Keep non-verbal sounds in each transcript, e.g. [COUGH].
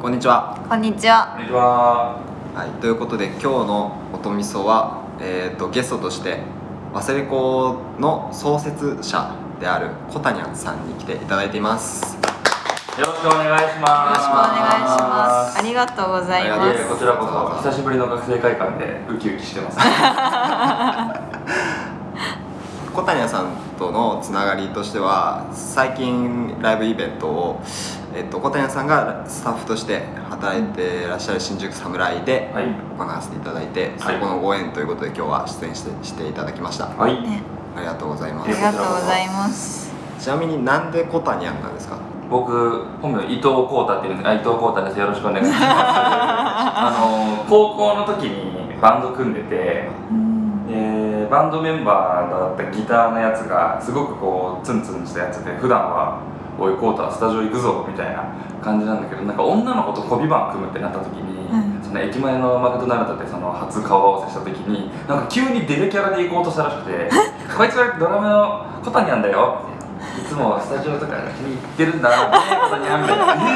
こんにちは。こんにちは。こんにちは。はい、ということで今日の音みそは、えー、とゲストとして忘れ子の創設者であるコタニャンさんに来ていただいています。よろしくお願いします。よろしくお願いします。ありがとうございます。こちらこそ久しぶりの学生会館でウキウキしてます。[LAUGHS] コタニャンさんとのつながりとしては最近ライブイベントを、えっとコタニャンさんがスタッフとして働いていらっしゃる新宿サムライではい行わせていただいて、そはいこのご縁ということで今日は出演してしていただきました。はい。ね、ありがとうございまありす。がとうございます。ちなみになんでコタニャンなんですか？僕本名伊藤浩太っていうんです。あ伊藤浩太です。よろしくお願いします。[LAUGHS] あの高校の時にバンド組んでて。うん、でバンドメンバーだったギターのやつがすごくこうツンツンしたやつで普段は「おいコータスタジオ行くぞ」みたいな感じなんだけどなんか女の子とコビバン組むってなった時に、うんその駅前のマクドナルドでその初顔合わせした時になんか急にデレキャラで行こうとしたらしくて「こいつはドラムのコタニャンだよ」いつもスタジオとかに行ってるんだねコタニャンみたいな「えーみ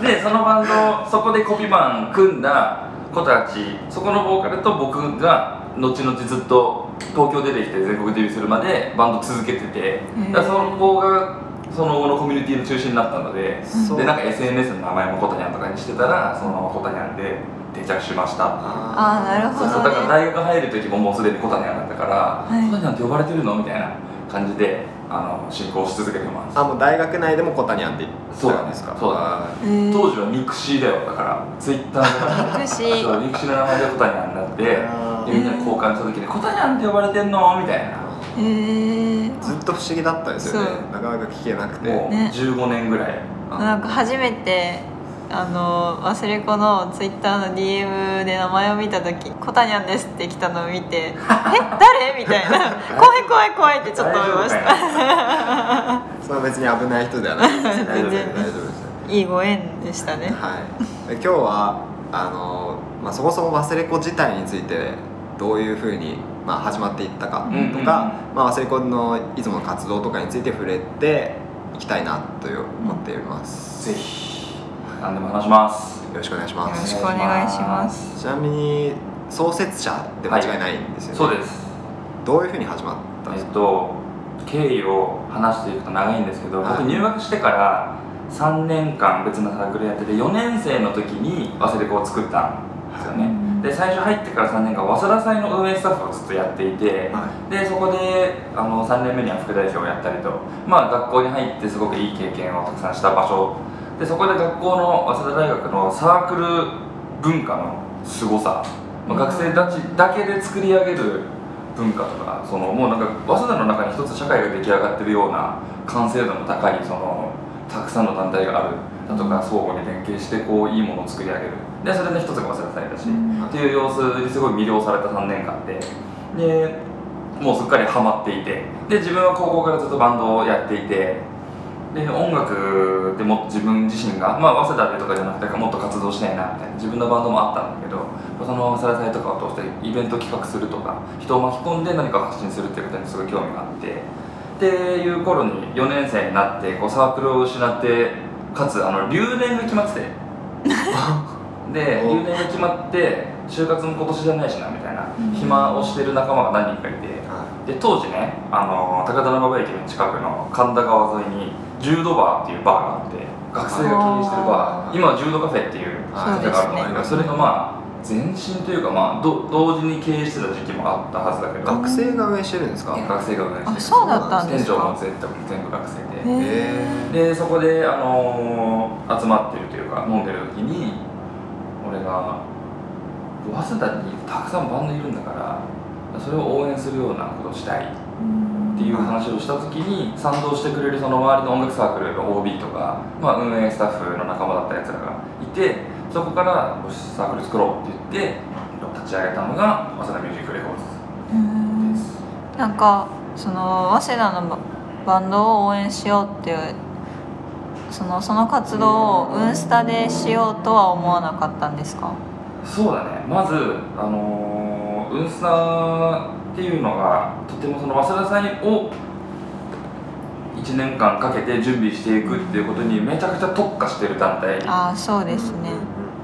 たいな。でそのバンドそこでコピバン組んだ子たちそこのボーカルと僕が後々ずっと東京出てきて全国デビューするまでバンド続けててー。だからそこがその後のコミュニティの中心になったのででなんか SNS の名前もコタニャンとかにしてたらそのコタニャンで定着しました。あーなるほそうそうどね。だから大学入る時ももうすでにコタニャンだったから、い。コタニャンって呼ばれてるの？みたいな感じであの進行し続けてます。あもう大学内でもコタニャンって言そうだねってたんですか？そうだねあえー。当時はミクシーだよ。だからツイッターでミクシー。そうミクシーの名前でコタニャンになってみんなで交換した時に「コタニャンって呼ばれてんの?」みたいなえー、ーずっと不思議だったんですよね。なかなか聞けなくて。もうね。15年ぐらい。あ。なんか初めてあの忘れ子のツイッターの DM で名前を見た時「コタニャンです」って来たのを見て「え？誰?」みたいな「[LAUGHS] 怖い怖い怖い」ってちょっと思いました。[LAUGHS] それは別に危ない人ではない。です。全然大丈夫です。いいご縁でしたね。はい。で今日はあのまあそもそも忘れ子自体についてどういうふうにまあ始まっていったかとか、うんうんまあ忘れ子のいつもの活動とかについて触れていきたいなという思っております。ぜひ何でも話しますよろしくお願いしまよろす。しくお願いしますちなみに創設者って間違いないんですよね。そうですどういうふうに始まったんですか？えっと経緯を話していくと長いんですけど、はい僕入学してから3年間別のサークルやってて4年生の時に忘れ子を作ったんですよね、うんで最初入ってから3年間早稲田祭の運営スタッフをずっとやっていて、はでそこであの3年目には副代表をやったりと、まあ、学校に入ってすごくいい経験をたくさんした場所。でそこで学校の早稲田大学のサークル文化の凄さ、まあ、学生たちだけで作り上げる文化とかそのもうなんか早稲田の中に一つ社会が出来上がってるような完成度の高いそのたくさんの団体があるだとか相互に連携してこういいものを作り上げるでそれの一つが早稲田祭だし、うん。っていう様子にすごい魅了された3年間ででもうすっかりハマっていてで自分は高校からずっとバンドをやっていてで音楽でも自分自身が、まあ、早稲田でとかじゃなくてもっと活動したいなみたいな自分のバンドもあったんだけどその早稲田祭とかを通してイベント企画するとか人を巻き込んで何かを発信するっていうことにすごい興味があってっていう頃に4年生になってこうサークルを失ってかつあの留年が決まってて [LAUGHS] でお。留年が決まって就活も今年じゃないしなみたいなうん。暇をしてる仲間が何人かいて。はで当時ねあの高田馬場駅の近くの神田川沿いに柔道バーっていうバーがあって学生が経営してるバあー。ー今は柔道カフェっていうカフェがあるんだけどそ,、れがまあ前身というかまあど同時に経営してた時期もあったはずだけど。学生が運営してるんですか？学生が運営してる。あそうだったんですか？店長も全部全部学生で、でそこで、あのー集まってるというか飲んでる時に俺が早稲田にたくさんバンドいるんだからそれを応援するようなことをしたい。っていう話をした時に賛同してくれるその周りの音楽サークルの OB とか、まあ、運営スタッフの仲間だったやつらがいてそこからサークル作ろうって言って立ち上げたのが早稲田ミュージックレコーズです。なんかその早稲田のババンドを応援しようっていうそのその活動をウンスタでしようとは思わなかったんですか？そうだね。まずあのー、ウンスタっていうのがとてもその早稲田祭を1年間かけて準備していくっていうことにめちゃくちゃ特化してる団体ああそうですね。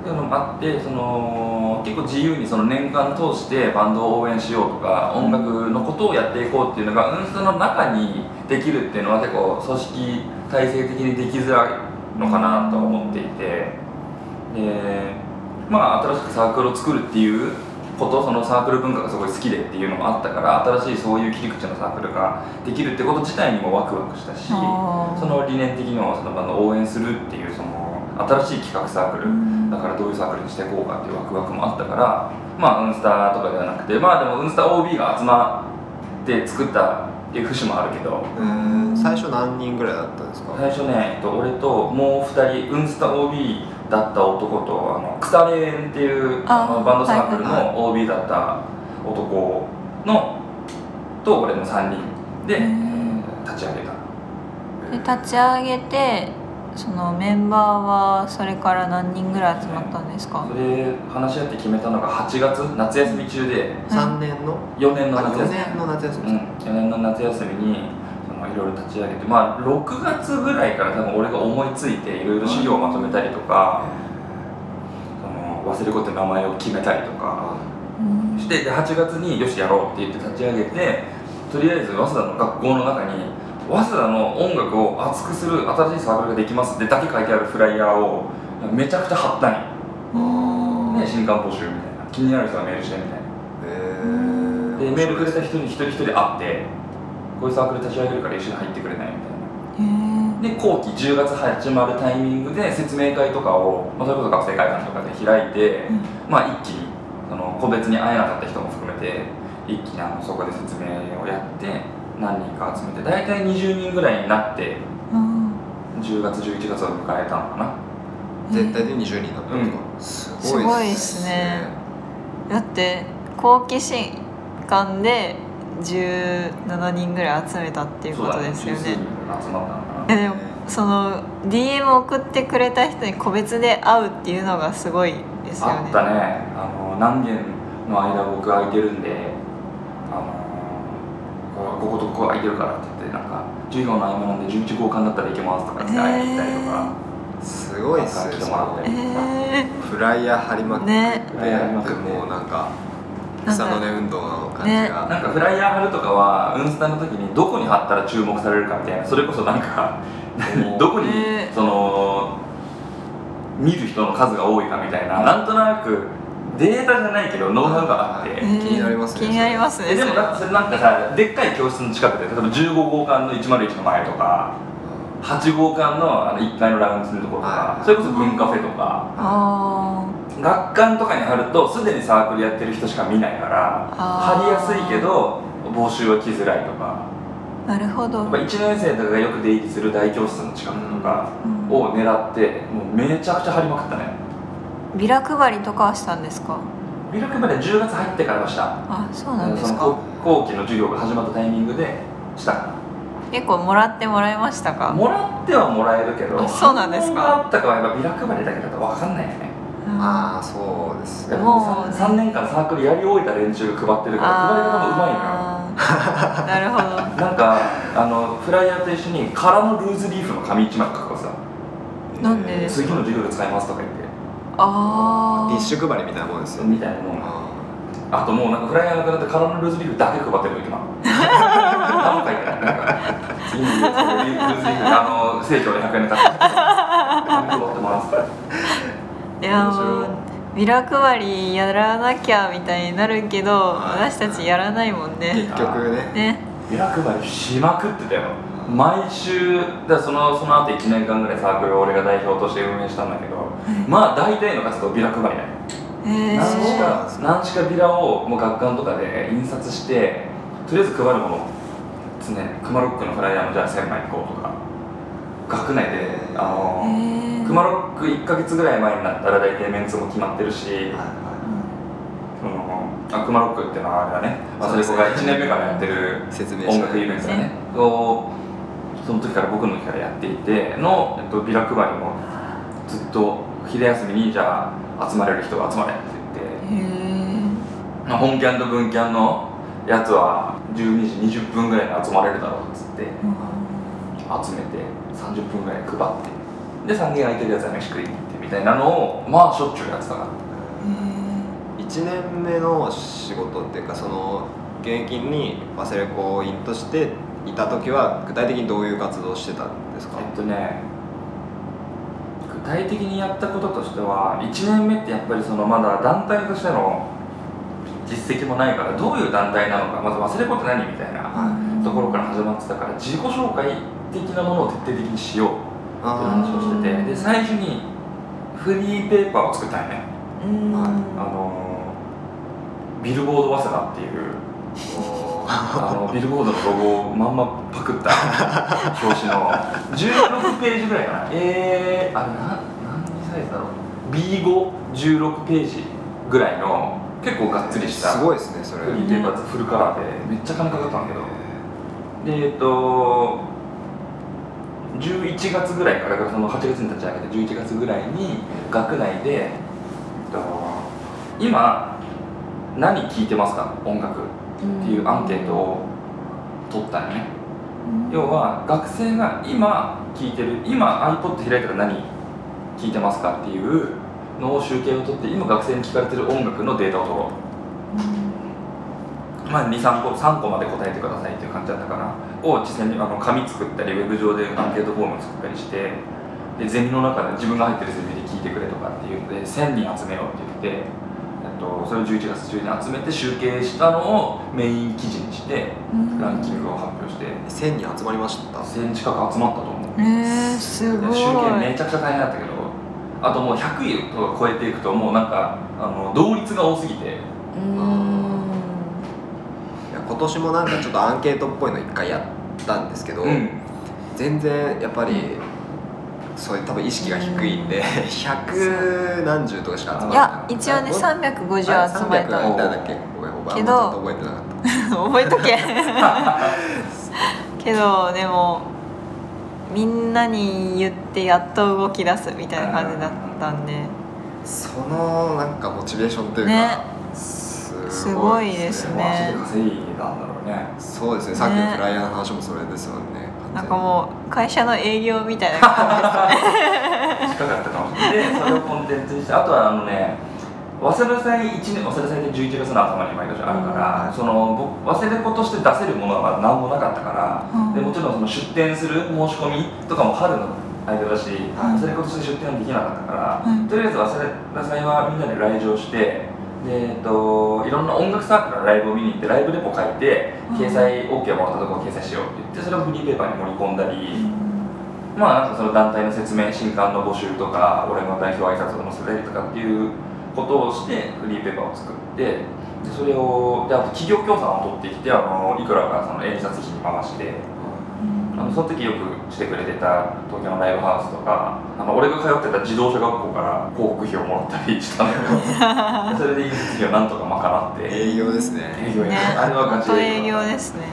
っていうのもあってその結構自由にその年間通してバンドを応援しようとか音楽のことをやっていこうっていうのがウンストの中にできるっていうのは結構組織体制的にできづらいのかなとは思っていて。でまあ新しくサークルを作るっていうことそのサークル文化がすごい好きでっていうのもあったから新しいそういう切り口のサークルができるってこと自体にもワクワクしたしその理念的にもそのバンドを応援するっていうその新しい企画サークルだからどういうサークルにしていこうかっていうワクワクもあったからまあウンスターとかではなくてまあでもウンスター OB が集まって作ったっていう節もあるけど。えー最初何人ぐらいだったんですか？最初ね、えっと、俺ともう2人ウンスタ OB だった男とあのクタレーンっていうああのバンドサークルはいの OB だった男のと俺の3人で立ち上げた。で立ち上げてそのメンバーはそれから何人ぐらい集まったんですか？それ話し合って決めたのが8月夏休み中で。3年の？4年のあ4夏休み。年の夏休み。うん、4年の夏休みにそのいろいろ立ち上げてまあ6月ぐらいから多分俺が思いついていろいろ資料をまとめたりとか、その忘れ子って名前を決めたりとかうん。してで8月によしやろうって言って立ち上げてとりあえず早稲田の学校の中に早稲田の音楽を熱くする新しいサークルができますってだけ書いてあるフライヤーをめちゃくちゃ貼ったんよ、うんね、新刊募集みたいな。気になる人はメールしてみたいな。えでメールくれた人に一人一人会ってこういうサークル立ち上げるから一緒に入ってくれないみたいな。で後期10月始まるタイミングで説明会とかを、まあ、それこそ学生会館とかで開いて、うん。まあ一気にその個別に会えなかった人も含めて一気にあのそこで説明をやって何人か集めて大体20人ぐらいになってうん10月11月を迎えたのかな。絶対で20人だったんですか、すごいすごいっすね。だって後期新刊で17人ぐらい集めたっていうことですよね。でもその DM 送ってくれた人に個別で会うっていうのがすごいですよね。あったね。あの何件の間僕空いてるんでここことここ空いてるからって言ってなんか授業の合間なんで11号館だったら行けますとか言って会いに行ったりとか、すごいっすね。えフライヤー貼りまくって、ね。フライヤー貼りまくってもうなんか草の根運動の感じね。が、なんかフライヤー貼るとかはウンスタの時にどこに貼ったら注目されるかみたいなそれこそなんか [LAUGHS] どこにねその見る人の数が多いかみたいななんとなくデータじゃないけどノウハウがあって、ー気になりますね気になりますねえでもだってそれなんかさでっかい教室の近くで例えば15号館の101の前とか8号館のあの1階のラウンジのところとかはい。それこそ文カフェとかあ学館とかに貼るとすでにサークルやってる人しか見ないから貼りやすいけど募集は来づらいとか。あなるほど。やっぱ1年生とかがよく出入りする大教室の近くとかうん。を狙ってもうめちゃくちゃ貼りまくったねビラ配りとかはしたんですか？ビラ配りは10月入ってからはした。あそうなんですか。後後期の授業が始まったタイミングでした。結構もらってもらえましたか？もらってはもらえるけどあそうなんですか。あったかはやっぱビラ配りだけだと分かんないよね。ああそうですね。もうね。3, 年間サークルやり終えた連中が配ってるから配り方もうまいのよ。あ [LAUGHS] ーなるほど。なんかあのフライヤーと一緒に空のルーズリーフの紙一枚書くからさ。なんでです次の授業で使いますとか言ってあティッシュ配りみたいなもんですよ。みたいなもん。ああともうなんかフライヤーなくなって空のルーズリーフだけ配ってる今。何も書いてなんか次のルーズリーフあの生協で100円で買って紙配ってますいやもうビラ配りやらなきゃみたいになるけどはい。私たちやらないもんね。結局ね。ね。ビラ配りしまくってたよ毎週だそのその後1年間ぐらいサークルを俺が代表として運営したんだけどまあ大体の活動ビラ配り。だよえ何しか何しかビラをもう学館とかで印刷してとりあえず配るもの常に。クマロックのフライヤーもじゃあ1000枚行こうとか。学内であのえクマロック1か月ぐらい前になったら大体メンツも決まってるしそのあクマロックっていうのはあれだね、まあ、それ子が1年目からやってる音楽イベントだね。をその時から僕の時からやっていての、えっと、ビラ配りもずっと昼休みにじゃあ集まれる人が集まれって言ってへまあ本キャンと文キャンのやつは12時20分ぐらいに集まれるだろうっつってえ集めて30分ぐらい配ってで3軒空いてるやつは飯食いに行ってみたいなのをまあしょっちゅうやってたから1年目の仕事っていうかその現役にワセレコ員としていた時は具体的にどういう活動をしてたんですか？えっとね具体的にやったこととしては1年目ってやっぱりそのまだ団体としての実績もないからどういう団体なのかまず忘れること何みたいなところから始まってたから自己紹介的なものを徹底的にしようっていう話をしててで最初にフリーペーパーを作ったんよね。あのビルボード早稲田っていうあのビルボードのロゴをまんまパクった。表紙の。16ページぐらいかな。えー、あれな何サイズだろう。B516 ページぐらいの。結構がっつりした。すごいですねそれ。フリーペーパーフルカラーで。めっちゃ金かかったんだけど。でえっと11月ぐらいからだからその8月に立ち上げて11月ぐらいに学内でえっと今何聴いてますか？音楽っていうアンケートを取ったよね。要は学生が今聴いてる今 iPod 開いたら何聴いてますかっていうのを集計を取って今学生に聞かれてる音楽のデータを取ろう。まあ23個3個まで答えてくださいっていう感じだったかなを実際にあの紙作ったりウェブ上でアンケートフォーム作ったりしてでゼミの中で自分が入ってるゼミで聞いてくれとかっていうので1000人集めようって言って、と、それを11月中に集めて集計したのをメイン記事にしてランキングを発表して。1000人集まりました。1000近く集まったと思う。えー、すごい。で集計めちゃくちゃ大変だったけどあともう100位とか超えていくともうなんかあの同率が多すぎて。うん。いや今年もなんかちょっとアンケートっぽいの一回やったんですけど、うん。全然やっぱりそういう多分意識が低いんで100何十とかしか集まらないいや一応ね350集まれ300がいたたんだっけちょっと覚えてなかっ覚えとけ。[LAUGHS] けどでもみんなに言ってやっと動き出すみたいな感じだったんで。たそのなんかモチベーションというか、ね。すすごいですね。そうですね。さっきのフライヤーの話もそれですもんねなんかもう会社の営業みたいな感 [LAUGHS] 近かったかもしれないでそれをコンテンツにしてあとはあのね早稲田祭1年早稲田祭って11月の頭に毎年あるから、うんその僕早稲田子として出せるものは何もなかったから、うん。でもちろんその出店する申し込みとかも春の間だし、はい。早稲田子として出店はできなかったから、うんとりあえず早稲田祭はみんなで来場してで、えっと、いろんな音楽サークルのライブを見に行ってライブレポ書いてうん。掲載 OK をもらったところを掲載しようって言ってそれをフリーペーパーに盛り込んだり、まあなんかその団体の説明新刊の募集とか俺の代表挨拶を載せたりとかっていうことをしてフリーペーパーを作ってでそれをであと企業協賛を取ってきてあのいくらかその印刷費に回してあのその時よくしてくれてた東京のライブハウスとかあの俺が通ってた自動車学校から広告費をもらったりしたんだけどそれで印刷費をなんとか賄って。営業ですね。営業あれはガチ営業ですね。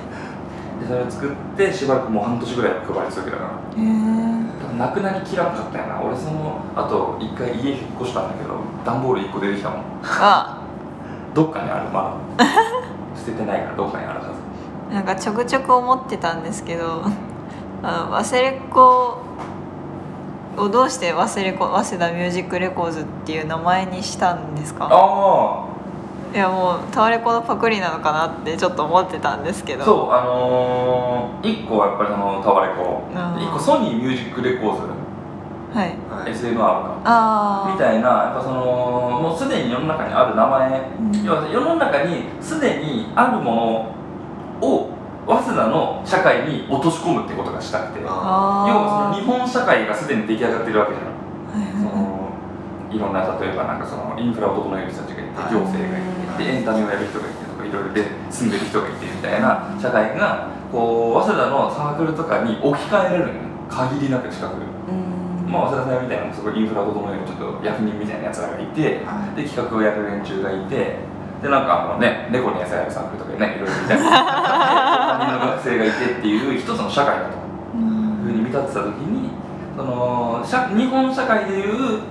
でそれを作ってしばらくもう半年ぐらい配り続けたからへえなくなりきらんかったよな。俺そのあと一回家引っ越したんだけど段ボール1個出てきたもん。あ。どっかにあるまだ。[LAUGHS] 捨ててないからどっかにあるはず。なんかちょくちょく思ってたんですけどあのワセレコをどうしてワセレコ早稲田ミュージックレコーズっていう名前にしたんですか？あいやもうタワレコのパクリなのかなってちょっと思ってたんですけど。あそうあのー、1個はやっぱりそのタワレコあー1個ソニーミュージックレコーズ。はい。はい。 SMR か。ああみたいなやっぱそのもうすでに世の中にある名前、うん。要は世の中にすでにあるものを早稲田の社会に落とし込むってことがしたくて。要はその日本社会がすでに出来上がってるわけじゃん。はいはいそのいろんな例えばなんかそのインフラを整える人たちがいてはい行政がいてでエンタメをやる人がいてとかいろいろで住んでる人がいてみたいな社会がこう早稲田のサークルとかに置き換えられる限りなく近く。うん。まあ早稲田さんみたいなすごいインフラを整えるちょっと役人みたいなやつらがいてはで企画をやる連中がいてでなんかあのね猫に餌やるサークルとかねいろいろみた [LAUGHS] いな学生がいてっていう一つの社会だと。いうふうに見立てた時にその社日本社会でいう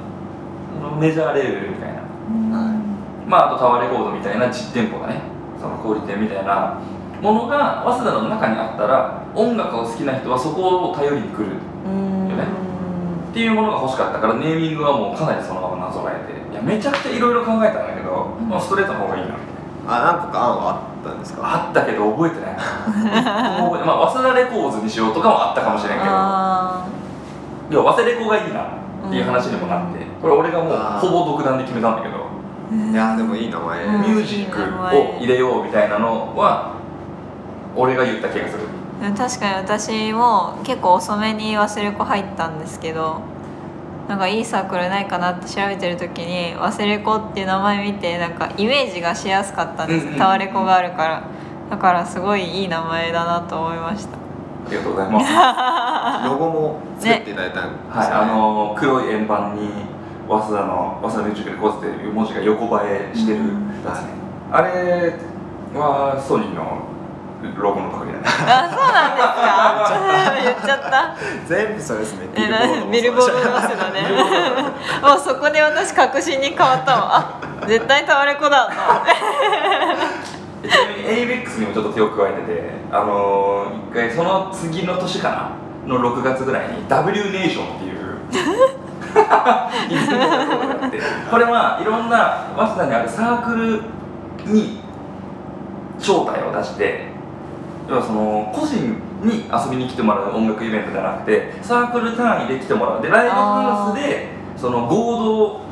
そのメジャーレーベルみたいな。まああとタワーレコードみたいな実店舗がねその小売店みたいなものが早稲田の中にあったら音楽を好きな人はそこを頼りに来るうん。よねっていうものが欲しかったからネーミングはもうかなりそのままなぞらえて。いやめちゃくちゃいろいろ考えたんだけど、うん。まあ、ストレートの方がいいなあ何個か案はあったんですか？あったけど覚えてないまあ早稲田レコーズにしようとかもあったかもしれんけど。あ要は早稲レコがいいなっていう話にもなって。これ俺がもうほぼ独断で決めたんだけど。ーいやでもいい名前、うんミュージックを入れようみたいなのは俺が言った気がする。でも確かに私も結構遅めに忘れ子入ったんですけどなんかいいサークルないかなって調べてる時に「忘れ子」っていう名前見てなんかイメージがしやすかったんです。うんうん。タワレコがあるから。だからすごいいい名前だなと思いました。ありがとうございます。は [LAUGHS] ロゴも作っていただいたんですいあの黒い円盤に早稲田の早稲田ミュージックレコーズっていう文字が横映えしてる。やつね、あれはソニーのロゴのパクリだね。あそうなんですか。言っちゃった全部それですね。えなビルボードの早稲田ね。もう。[LAUGHS] そこで私確信に変わったわ。あ絶対タワレコだと。思ってちなみに ABEX にもちょっと手を加えててあのー、一回その次の年かな？の6月ぐらいに W ネーションっていうこれはいろんな早稲田にあるサークルに招待を出して要はその個人に遊びに来てもらう音楽イベントじゃなくてサークル単位で来てもらう。でライブハウスでその合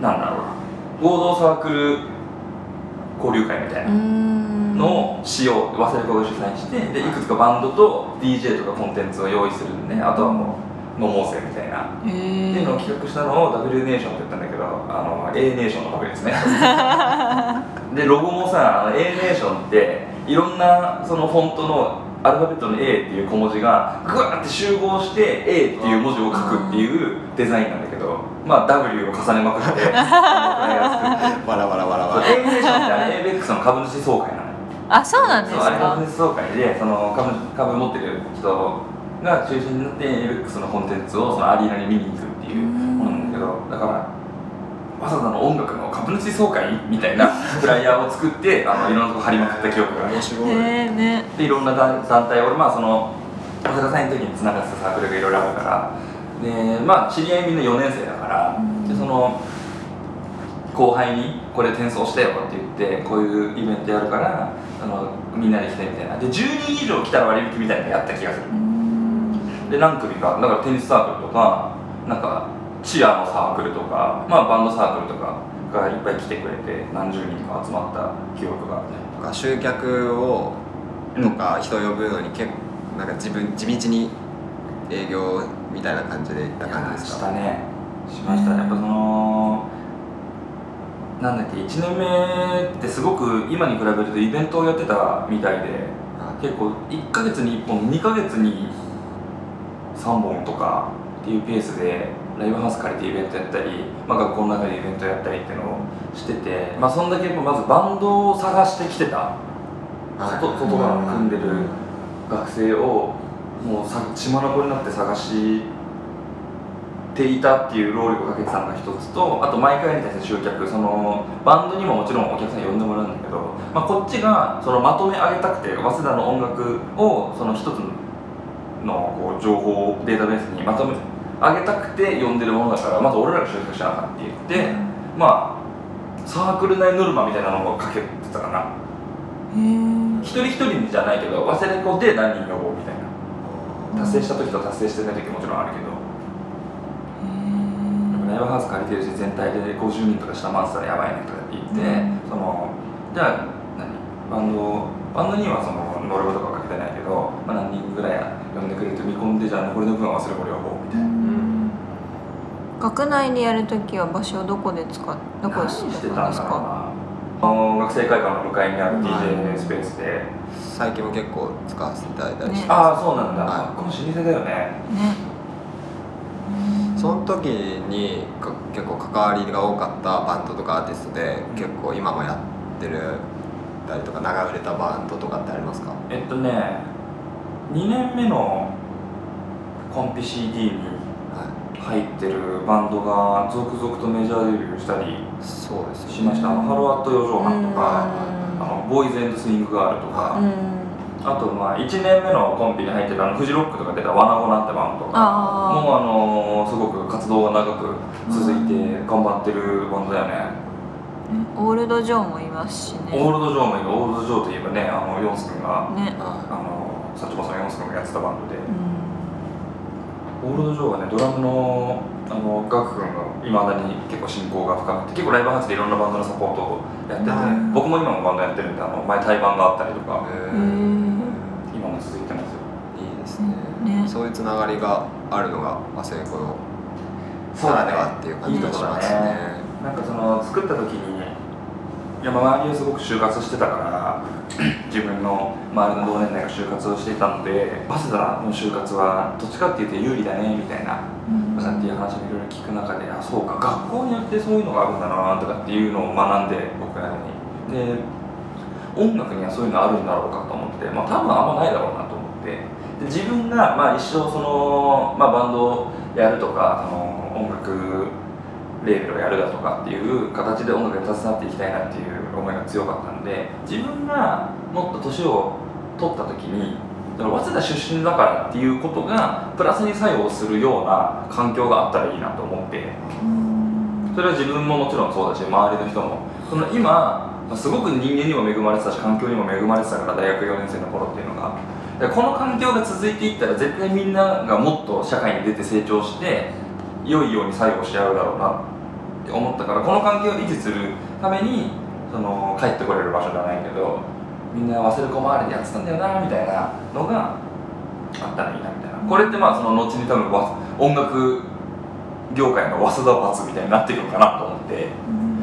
同なんだろう。な合同サークル交流会みたいな。のをしよう忘れ子が主催してでいくつかバンドと DJ とかコンテンツを用意するんであとはもう飲もうぜみたいな。っていうのを企画したのを W ネーションって言ったんだけどあの A ネーションのパですね [LAUGHS] でロゴもさあの A ネーションっていろんなそのフォントのアルファベットの A っていう小文字がグワーって集合して A っていう文字を書くっていうデザインなんだけどまあ W を重ねまくってこのくらいやつバラバラバラバラ A ネーションってあれ ABEX の株主総会なのよ。あそうなんですそうあれか株主総会でその株株持ってる人が中心になって ABEX のコンテンツをそのアリーナに見に行くっていうものなんだけどだからわざわざの音楽の株主総会みたいな [LAUGHS] フライヤーを作ってあのいろんなとこ貼りまくった記憶がある面白い、ね。でいろんな団団体俺まあその早稲田祭の時につながってたサークルがいろいろあるから。でまあ知り合いみんな4年生だから、うん。でその後輩にこれ転送してよって言ってこういうイベントやるからあのみんなで来てみたいな。で10人以上来たら割引みたいなのやった気がする。で何組かだからテニスサークルとかなんかチアのサークルとか、まあ、バンドサークルとかがいっぱい来てくれて何十人か集まった記憶がある集客をとか人を呼ぶのに結構なんか自分地道に営業みたいな感じで行った感じですか？したね。しました。やっぱそのなんだっけ1年目ってすごく今に比べるとイベントをやってたみたいで結構1ヶ月に1本2ヶ月に3本とかっていうペースでライブハウス借りてイベントやったり、まあ、学校の中でイベントやったりっていうのをしててまあそんだけやっぱまずバンドを探してきてた。外外側組んでる学生をもうさ血眼になって探していたっていう労力をかけてたのが一つとあと毎回に対して集客そのバンドにももちろんお客さん呼んでもらうんだけど、まあ、こっちがそのまとめ上げたくて早稲田の音楽をその一つのこう情報データベースにまとめ上げたくて呼んでるものだからまず俺らが集客しなあかんって言って、まあサークル内ノルマみたいなのをかけてたかな。一人一人じゃないけど忘れ子で何人呼ぼうみたいな。達成した時と達成してない時もちろんあるけど。ライブハウス借りてるし全体で50人とか下回ってたらやばいねとかって言って、うん。そのじゃあ何？バンドバンドにはそのノルマとかかけてないけど、まあ、何人ぐらい呼んでくれると見込んでじゃあ残りの分は忘れ子で呼ぼうみたいな。学内でやるときは場所をどこで使っどこで何してたんですか？な。あの学生会館の向かいにある DJ スペースで、最近も結構使わせていただいたりして、ねああそうなんだ、はい。この老舗だよね。ね。その時にか結構関わりが多かったバンドとかアーティストで結構今もやってるたりとか長売れたバンドとかってありますか？えっとね2年目のコンピ CD には入ってるバンドが続々とメジャーデビューしたりいそうですよね。しました、 Halo at 四畳半とか、の BOYS SWING GIRL とか、うん。あとまあ1年目のコンピに入ってたあのフジロックとか出た WANNA GONNA ってバンドとかもうあのすごく活動が長く続いて頑張ってるバンドだよね、オールド・ジョーもいますしね。オールド・ジョーもいる。オールド・ジョーといえばねあのヨンス君が、ね。ああのサチモさんヨンス君がやってたバンドで、うんオールド・ジョーはねドラムのあのガク君がいまだに結構親交が深くて結構ライブハウスでいろんなバンドのサポートをやっててうん僕も今もバンドやってるんであの前対バンがあったりとか今も続いてますよ。いいですね。ね。そういうつながりがあるのがアセレコのならではっていう感じがしますね。なんかその作った時にいやまあ周りはすごく就活してたから [CLEARS THROAT] 自分の周りの同年代が就活をしていたので早稲田の就活はどっちかっていうと有利だねみたいなうん。なんていう話もいろいろ聞く中であそうか学校によってそういうのがあるんだなとかっていうのを学んで僕なりに。で音楽にはそういうのあるんだろうかと思ってまあ多分あんまないだろうなと思って。で自分がまあ一生その、まあ、バンドをやるとかその音楽レーベルをやるだとかっていう形で音楽に携わっていきたいなっていう思いが強かったんで自分がもっと年を取った時に早稲田出身だからっていうことがプラスに作用するような環境があったらいいなと思って。それは自分ももちろんそうだし周りの人も。その今まあすごく人間にも恵まれてたし環境にも恵まれてたから大学4年生の頃っていうのが。でこの環境が続いていったら絶対みんながもっと社会に出て成長して良いように作用し合うだろうなって思ったからこの環境を維持するためにその帰ってこれる場所じゃないけどみんな忘れ子周りでやってたんだよなみたいなのがあったらいいなみたいな。これってまあその後に多分わ音楽業界の早稲田罰みたいになっていくのかなと思って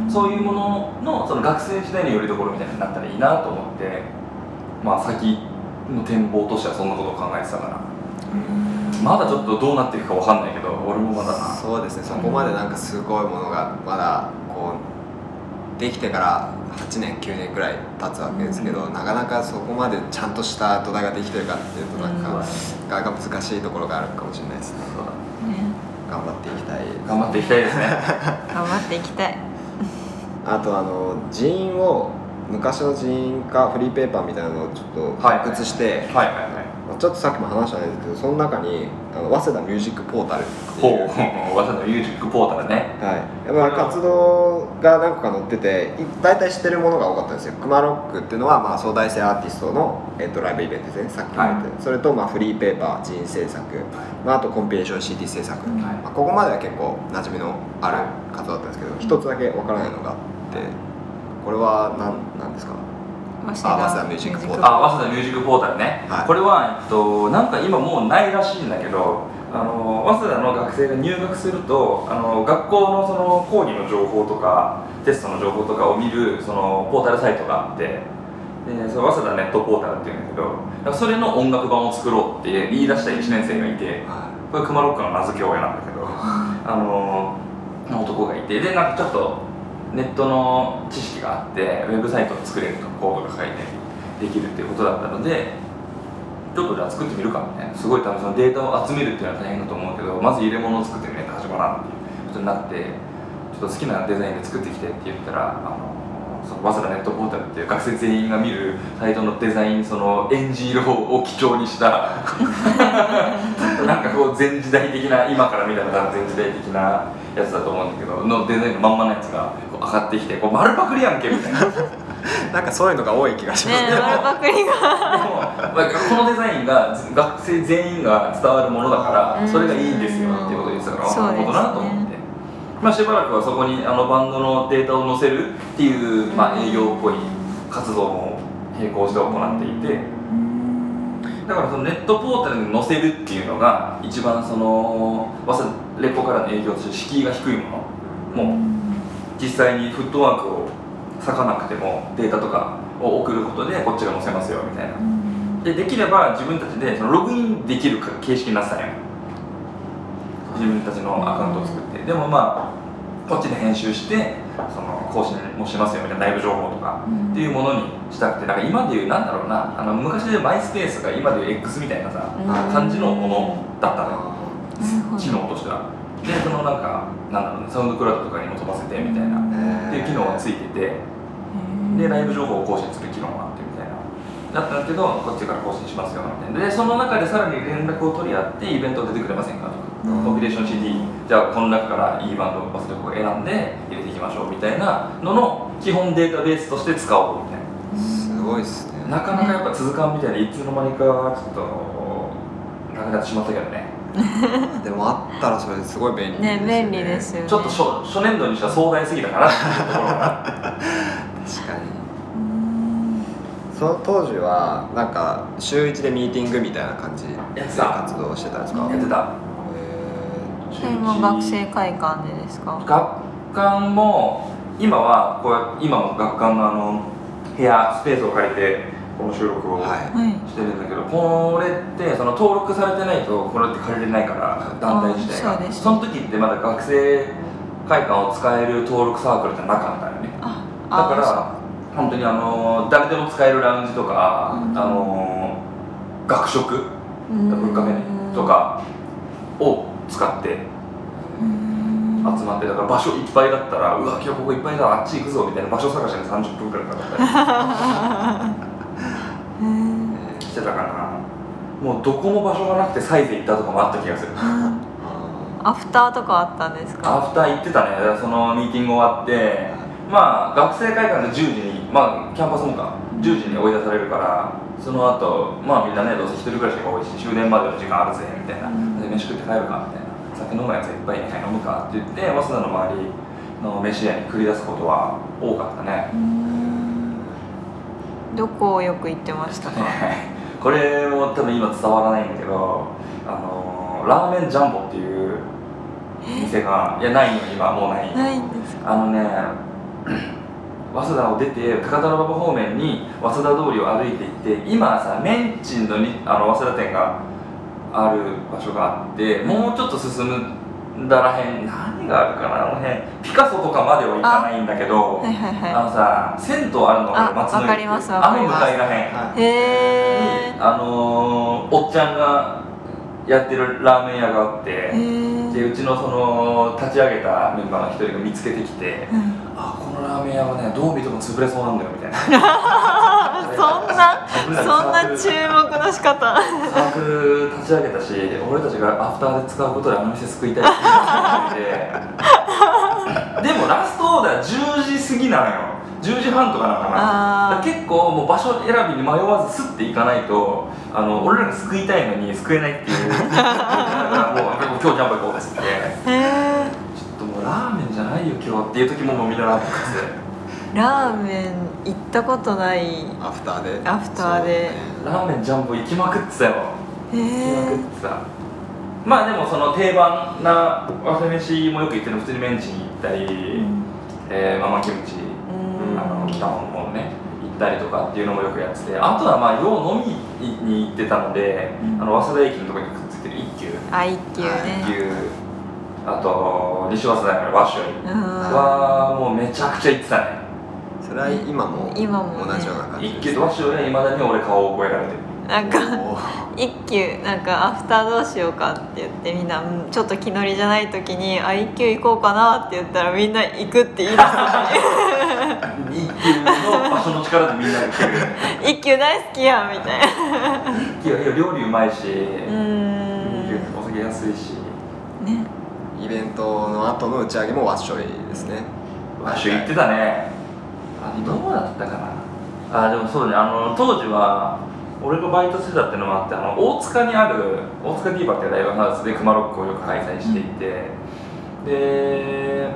そういうもののその学生時代のよりどころみたいになったらいいなと思ってまあ先の展望としてはそんなことを考えてたから。まだちょっとどうなっていくかわかんないけど俺もまだな。そうですねそこまでなんかすごいものがまだこうできてから8年9年くらい経つわけですけど、なかなかそこまでちゃんとした土台ができてるかっていうとなんか、うん。なかなか難しいところがあるかもしれないですね。頑張っていきたい。頑張っていきたいですね。[LAUGHS] 頑張っていきたい。[LAUGHS] あとあの人員を昔の人員かフリーペーパーみたいなのをちょっとはい発掘して、はい。はい。はいちょっとさっきも話したんですけどその中にあの早稲田ミュージックポータルっていう。[LAUGHS] 早稲田のミュージックポータルね。はい、まあ活動が何個か載っててい大体知ってるものが多かったんですよ。クマロックっていうのはまあ相対性アーティストの、えっとライブイベントですね。さっきも言って、それとまあフリーペーパー人制作、まあ、あとコンピレーション CD 制作、うんまあ、ここまでは結構馴染みのある活動だったんですけど一つだけわからないのがあってこれは何なんですか？早あ早稲田ミュージックポータル。あ早稲田ミュージックポータルね、はい。これは、えっと、なんか今もうないらしいんだけどあの早稲田の学生が入学するとあの学校のその講義の情報とかテストの情報とかを見るそのポータルサイトがあってでその早稲田ネットポータルっていうんだけどそれの音楽版を作ろうって言い出した1年生がいてこれクマロックの名付け親なんだけど [LAUGHS] あの男がいてでなんかちょっとネットの知識があってウェブサイトを作れるとコードが書いてできるっていうことだったのでちょっとじゃあ作ってみるかみたいな。すごい多分そのデータを集めるっていうのは大変だと思うけどまず入れ物を作ってみないと始まらんっていうことになってちょっと好きなデザインで作ってきてって言ったらあのその早稲田ネットポータルっていう学生全員が見るサイトのデザインそのエンジ色を基調にした [LAUGHS] なんかこう前時代的な今から見たら多分前時代的なやつだと思うんだけどのデザインのまんまのやつがこう上がってきてこう丸パクリやんけみたいな。[LAUGHS] なんかそういうのが多い気がします。ねね丸パクリが。でも、まあ、このデザインがず学生全員が伝わるものだからうん。それがいいんですよっていうことを言ってたからなるほどなと思って、まあ、しばらくはそこにあのバンドのデータを載せるっていう、まあ、営業っぽい活動も並行して行っていてだからそのネットポータルに載せるっていうのが一番その早稲田レポからの営業として敷居が低いもの。もう実際にフットワークを割かなくてもデータとかを送ることでこっちが載せますよみたいな。でできれば自分たちでそのログインできる形式になってたんよ自分たちのアカウントを作って。でもまあこっちで編集してその更新もしますよみたいな内部情報とかっていうものにしたくて。なんか今でいうなんだろうなあの昔でマイスペースが今でいう X みたいなさうん。感じのものだったのよ。あ機能としてはでそのなんかなんだろうねサウンドクラウドとかにも飛ばせてみたいなー。っていう機能がついててででライブ情報を更新する機能があってみたいなだったんだけどこっちから更新しますよみたいな。でその中でさらに連絡を取り合ってイベント出てくれませんかとか、うん。コンピレーション CD じゃあこの中からいいバンドバスレコを選んで入れていきましょうみたいなのの基本データベースとして使おうみたいな。すごいっすね。なかなかやっぱ続かんみたいでいつの間にかちょっとなくなってしまったけどね [LAUGHS] でもあったらそれすごい便利ね。便利ですよね。ちょっと初初年度にしては壮大すぎたかなっていうところが。確かに。うんその当時はなんか週1でミーティングみたいな感じで活動してたんですか？やってた。へそれも学生会館でですか？学館も今はこうや今も学館のあの部屋スペースを借りてこの収録をしてるんだけど、これってその登録されてないとこれって借りれないから団体自体が。あそうです。の時ってまだ学生会館を使える登録サークルってなかったよね。あだから本当にあの誰でも使えるラウンジとか、うん。あの学食文文化フとかを使って集まってだから場所いっぱいだったらうわ今日ここいっぱいだあっち行くぞみたいな場所探しに30分くらいかかったり [LAUGHS] してたかなもうどこも場所がなくてサイズ行ったとかもあった気がする。アフターとかあったんですアかフター行ってたね。そのミーティング終わってまあ学生会館で10時にまあキャンパスもか。10時に追い出されるからその後まあみんなねどうせ一人暮らしが多いし終電までの時間あるぜみたいな、うん。で飯食って帰るかみたいな。酒飲むやついっぱい飲むかって言って早稲田の周りの飯屋に繰り出すことは多かったねどこをよく行ってましたか？[LAUGHS] これも多分今伝わらないんだけどあのラーメンジャンボっていう店がいやないよ今もうない。ないんですか？あのね [CLEARS THROAT] 早稲田を出て高田馬場方面に早稲田通りを歩いていって今さメンチンのにあの早稲田店がある場所があってもうちょっと進んだらへん何があるかなあの辺。ピカソとかまでは行かないんだけどはいはいあはのさ銭湯あるのあ松の湯あの向かいらへんはいいへにあのーおっちゃんがやってるラーメン屋があってでうちのその立ち上げたメンバーの一人が見つけてきてうん。あこのラーメン屋はねどう見ても潰れそうなんだよみたいな [LAUGHS] そんなそんな注目の仕方。サークル立ち上げたし俺たちがアフターで使うことであの店救いたいってで。[LAUGHS] もラストオーダー10時過ぎなのよ。10時半とかなのかな。結構もう場所選びに迷わずスッて行かないとあの俺らが救いたいのに救えないっていう。だからもう今日ジャンボ行こうですって。ちょっともうラーメンじゃないよ今日っていう時ももうみんなラーメン食っててラーメン行ったことないアフターで。アフターで。ね。ラーメンジャンボ行きまくってたよ。へ行きまくえってた。まあでもその定番なわせ飯もよく行ってるの。普通にメンチに行ったり、えーママキムチ、あの北の方ね行ったりとかっていうのもよくやってて。あとはまあよう飲みに行ってたので、うん。あの早稲田駅のところにくっついてる。一休。あ一級一ね休。あと西早稲田にあるワッショイうん。はもうめちゃくちゃ行ってたねそれは今も今もね。同じような感じ一休とワッショイはいまだに俺顔を覚えられてる。なんか一級なんかアフターどうしようかって言ってみんなうんちょっと気乗りじゃない時に「あ一級行こうかな」って言ったらみんな行くって言い出す。一休の場所の力でみんなで来てる一級大好きやんみたいな。一休は料理うまいし、うーん。お酒安いし。ね。イベントの後の打ち上げもワッショイですね。ワッシュ行ってたねあどうだったかな。あでもそうだね。あの当時は俺がバイトしてたっていうのもあってあの大塚にある大塚ディーバっていうライブハウスでクマロックをよく開催していて、で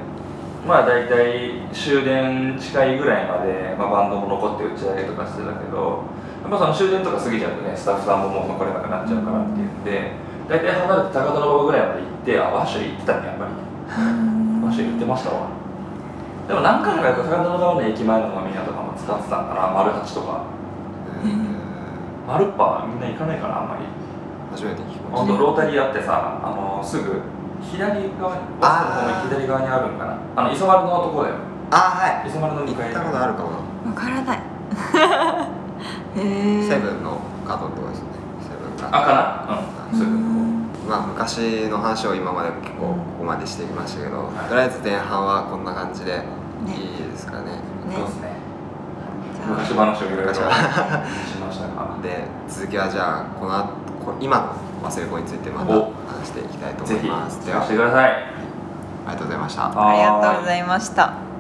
まあ大体終電近いぐらいまで、まあ、バンドも残って打ち上げとかしてたけどやっぱその終電とか過ぎちゃうとねスタッフさんももう残れなくなっちゃうからっていうんで大体離れて高田馬場ぐらいまで行ってあワッシュ行ってたねやっぱり。ワッシュ行ってましたわでも何回かやっぱ高田馬場の駅前の飲み屋とかも使ってたんかな丸八とか。うん丸っぱみんな行かないかなあんまり。初めて聞きまし本当ロータリーあってさあのすぐ左側にあー。左側にあるんかな。あの磯丸のとこだよ。たあはい。磯丸の向かい行ったことあるかも。なわからない。[LAUGHS] [LAUGHS] へえセブンの角のとこですね。セブンが。あかな？うん。すぐまあ昔の話を今まで結構ここまでしてきましたけど、はい。とりあえず前半はこんな感じでいいですかね。ね。そうですね。昔話をいろいろ昔し話ましたが。[LAUGHS] で続きはじゃあこの後こ今の忘れ子についてまたお。話していきたいとぜひ思います。では。聞かせてください。ありがとうございました。ありがとうございました